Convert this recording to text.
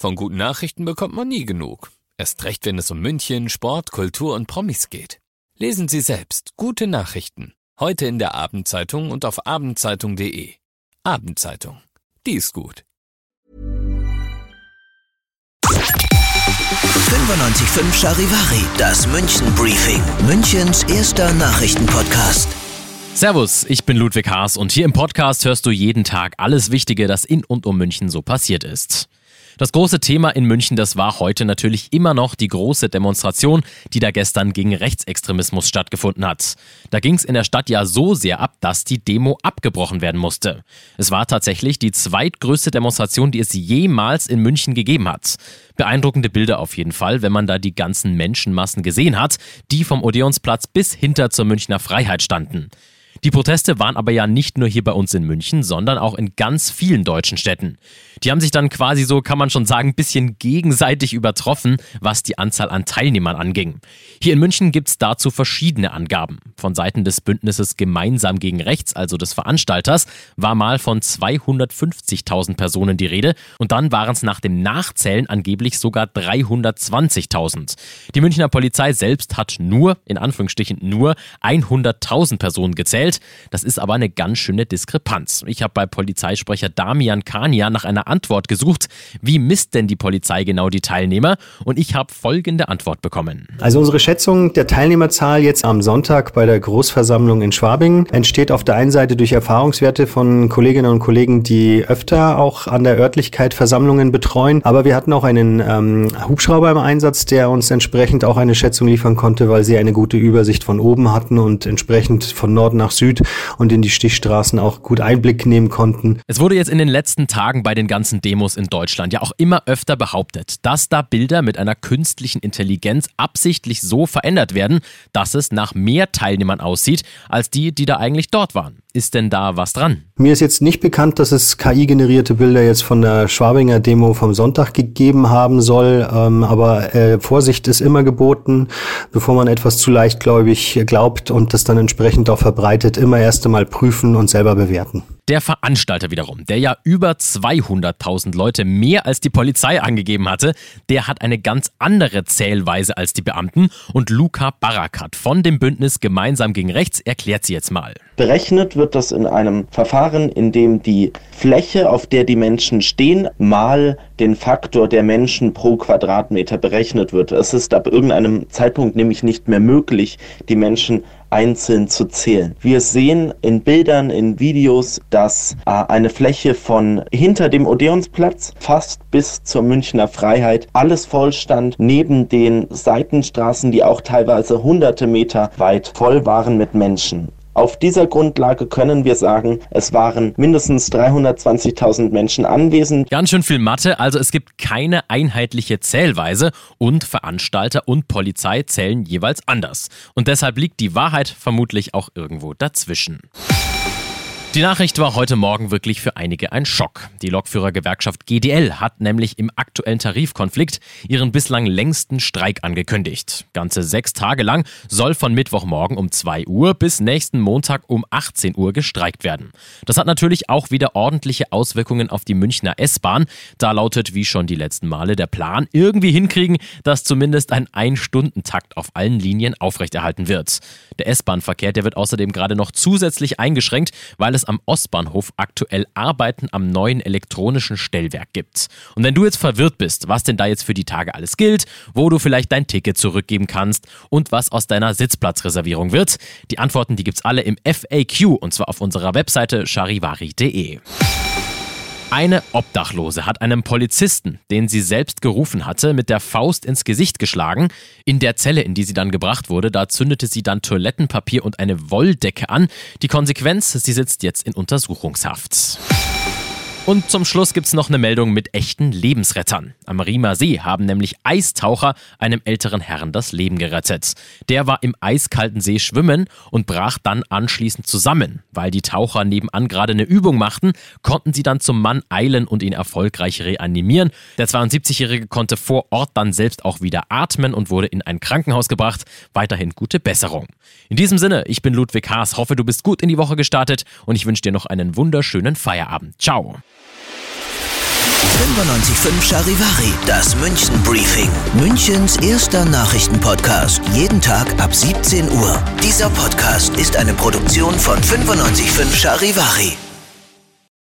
Von guten Nachrichten bekommt man nie genug. Erst recht, wenn es um München, Sport, Kultur und Promis geht. Lesen Sie selbst gute Nachrichten. Heute in der Abendzeitung und auf abendzeitung.de. Abendzeitung. Die ist gut. 95.5 Charivari, das München Briefing, Münchens erster Nachrichtenpodcast. Servus, ich bin Ludwig Haas und hier im Podcast hörst du jeden Tag alles Wichtige, das in und um München so passiert ist. Das große Thema in München, das war heute natürlich immer noch die große Demonstration, die da gestern gegen Rechtsextremismus stattgefunden hat. Da ging es in der Stadt ja so sehr ab, dass die Demo abgebrochen werden musste. Es war tatsächlich die zweitgrößte Demonstration, die es jemals in München gegeben hat. Beeindruckende Bilder auf jeden Fall, wenn man da die ganzen Menschenmassen gesehen hat, die vom Odeonsplatz bis hinter zur Münchner Freiheit standen. Die Proteste waren aber ja nicht nur hier bei uns in München, sondern auch in ganz vielen deutschen Städten. Die haben sich dann quasi so, kann man schon sagen, ein bisschen gegenseitig übertroffen, was die Anzahl an Teilnehmern anging. Hier in München gibt es dazu verschiedene Angaben. Von Seiten des Bündnisses Gemeinsam gegen Rechts, also des Veranstalters, war mal von 250.000 Personen die Rede und dann waren es nach dem Nachzählen angeblich sogar 320.000. Die Münchner Polizei selbst hat nur, in Anführungsstrichen nur, 100.000 Personen gezählt Welt. Das ist aber eine ganz schöne Diskrepanz. Ich habe bei Polizeisprecher Damian Kania nach einer Antwort gesucht. Wie misst denn die Polizei genau die Teilnehmer? Und ich habe folgende Antwort bekommen. Also unsere Schätzung der Teilnehmerzahl jetzt am Sonntag bei der Großversammlung in Schwabing entsteht auf der einen Seite durch Erfahrungswerte von Kolleginnen und Kollegen, die öfter auch an der Örtlichkeit Versammlungen betreuen. Aber wir hatten auch einen ähm, Hubschrauber im Einsatz, der uns entsprechend auch eine Schätzung liefern konnte, weil sie eine gute Übersicht von oben hatten und entsprechend von Norden nach Süd und in die Stichstraßen auch gut Einblick nehmen konnten. Es wurde jetzt in den letzten Tagen bei den ganzen Demos in Deutschland ja auch immer öfter behauptet, dass da Bilder mit einer künstlichen Intelligenz absichtlich so verändert werden, dass es nach mehr Teilnehmern aussieht, als die, die da eigentlich dort waren. Ist denn da was dran? Mir ist jetzt nicht bekannt, dass es KI-generierte Bilder jetzt von der Schwabinger Demo vom Sonntag gegeben haben soll, ähm, aber äh, Vorsicht ist immer geboten, bevor man etwas zu leichtgläubig glaubt und das dann entsprechend auch verbreitet, immer erst einmal prüfen und selber bewerten. Der Veranstalter wiederum, der ja über 200.000 Leute mehr als die Polizei angegeben hatte, der hat eine ganz andere Zählweise als die Beamten und Luca Barakat von dem Bündnis Gemeinsam gegen Rechts erklärt sie jetzt mal. Berechnet wird das in einem Verfahren, in dem die Fläche, auf der die Menschen stehen, mal den Faktor der Menschen pro Quadratmeter berechnet wird. Es ist ab irgendeinem Zeitpunkt nämlich nicht mehr möglich, die Menschen einzeln zu zählen. Wir sehen in Bildern, in Videos, dass äh, eine Fläche von hinter dem Odeonsplatz fast bis zur Münchner Freiheit alles vollstand, neben den Seitenstraßen, die auch teilweise hunderte Meter weit voll waren mit Menschen. Auf dieser Grundlage können wir sagen, es waren mindestens 320.000 Menschen anwesend. Ganz schön viel Mathe, also es gibt keine einheitliche Zählweise und Veranstalter und Polizei zählen jeweils anders. Und deshalb liegt die Wahrheit vermutlich auch irgendwo dazwischen. Die Nachricht war heute Morgen wirklich für einige ein Schock. Die Lokführergewerkschaft GDL hat nämlich im aktuellen Tarifkonflikt ihren bislang längsten Streik angekündigt. Ganze sechs Tage lang soll von Mittwochmorgen um 2 Uhr bis nächsten Montag um 18 Uhr gestreikt werden. Das hat natürlich auch wieder ordentliche Auswirkungen auf die Münchner S-Bahn. Da lautet wie schon die letzten Male der Plan, irgendwie hinkriegen, dass zumindest ein Ein-Stunden-Takt auf allen Linien aufrechterhalten wird. Der S-Bahn-Verkehr, der wird außerdem gerade noch zusätzlich eingeschränkt, weil es am Ostbahnhof aktuell Arbeiten am neuen elektronischen Stellwerk gibt. Und wenn du jetzt verwirrt bist, was denn da jetzt für die Tage alles gilt, wo du vielleicht dein Ticket zurückgeben kannst und was aus deiner Sitzplatzreservierung wird, die Antworten, die gibt's alle im FAQ und zwar auf unserer Webseite charivari.de. Eine Obdachlose hat einem Polizisten, den sie selbst gerufen hatte, mit der Faust ins Gesicht geschlagen. In der Zelle, in die sie dann gebracht wurde, da zündete sie dann Toilettenpapier und eine Wolldecke an. Die Konsequenz, sie sitzt jetzt in Untersuchungshaft. Und zum Schluss gibt's noch eine Meldung mit echten Lebensrettern. Am Riemer See haben nämlich Eistaucher einem älteren Herrn das Leben gerettet. Der war im eiskalten See schwimmen und brach dann anschließend zusammen. Weil die Taucher nebenan gerade eine Übung machten, konnten sie dann zum Mann eilen und ihn erfolgreich reanimieren. Der 72-Jährige konnte vor Ort dann selbst auch wieder atmen und wurde in ein Krankenhaus gebracht. Weiterhin gute Besserung. In diesem Sinne, ich bin Ludwig Haas, hoffe du bist gut in die Woche gestartet und ich wünsche dir noch einen wunderschönen Feierabend. Ciao. 95.5 Charivari, das München Briefing. Münchens erster Nachrichtenpodcast. Jeden Tag ab 17 Uhr. Dieser Podcast ist eine Produktion von 95.5 Charivari.